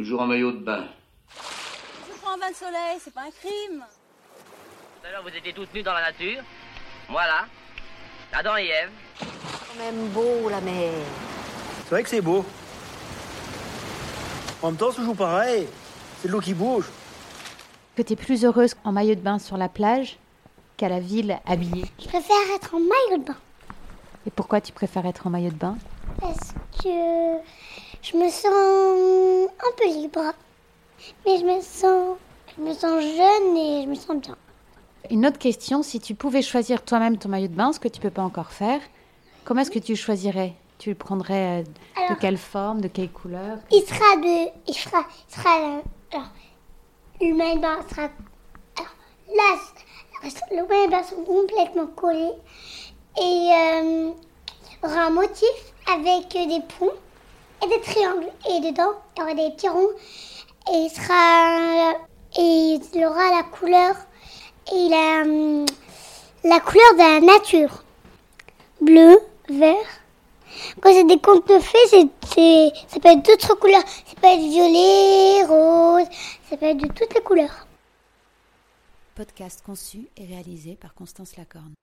Toujours en maillot de bain. Je prends un bain de soleil, c'est pas un crime. Tout à l'heure, vous étiez toutes nues dans la nature. Voilà. Adam et Ève. quand même beau la mer. C'est vrai que c'est beau. En même temps, c'est toujours pareil. C'est de l'eau qui bouge. Que tu es plus heureuse en maillot de bain sur la plage qu'à la ville habillée. Je préfère être en maillot de bain Et pourquoi tu préfères être en maillot de bain? Parce que je me sens un peu libre. Mais je me sens, je me sens jeune et je me sens bien. Une autre question, si tu pouvais choisir toi-même ton maillot de bain, ce que tu peux pas encore faire, comment est-ce que tu choisirais? Tu le prendrais euh, de Alors- quelle forme, de quelle couleur? Il sera de, il sera, il sera alors, le maillot de bain sera, alors là, le maillot de bain sont complètement collés et euh, il y aura un motif avec euh, des ponts des triangles et dedans il y aura des petits ronds et il sera et il aura la couleur et la hum, la couleur de la nature bleu vert quand c'est des contes de fées, c'est- ça peut être d'autres couleurs. Ça peut être violet, rose, ça peut être de toutes les couleurs. Podcast conçu et réalisé par Constance Lacorne.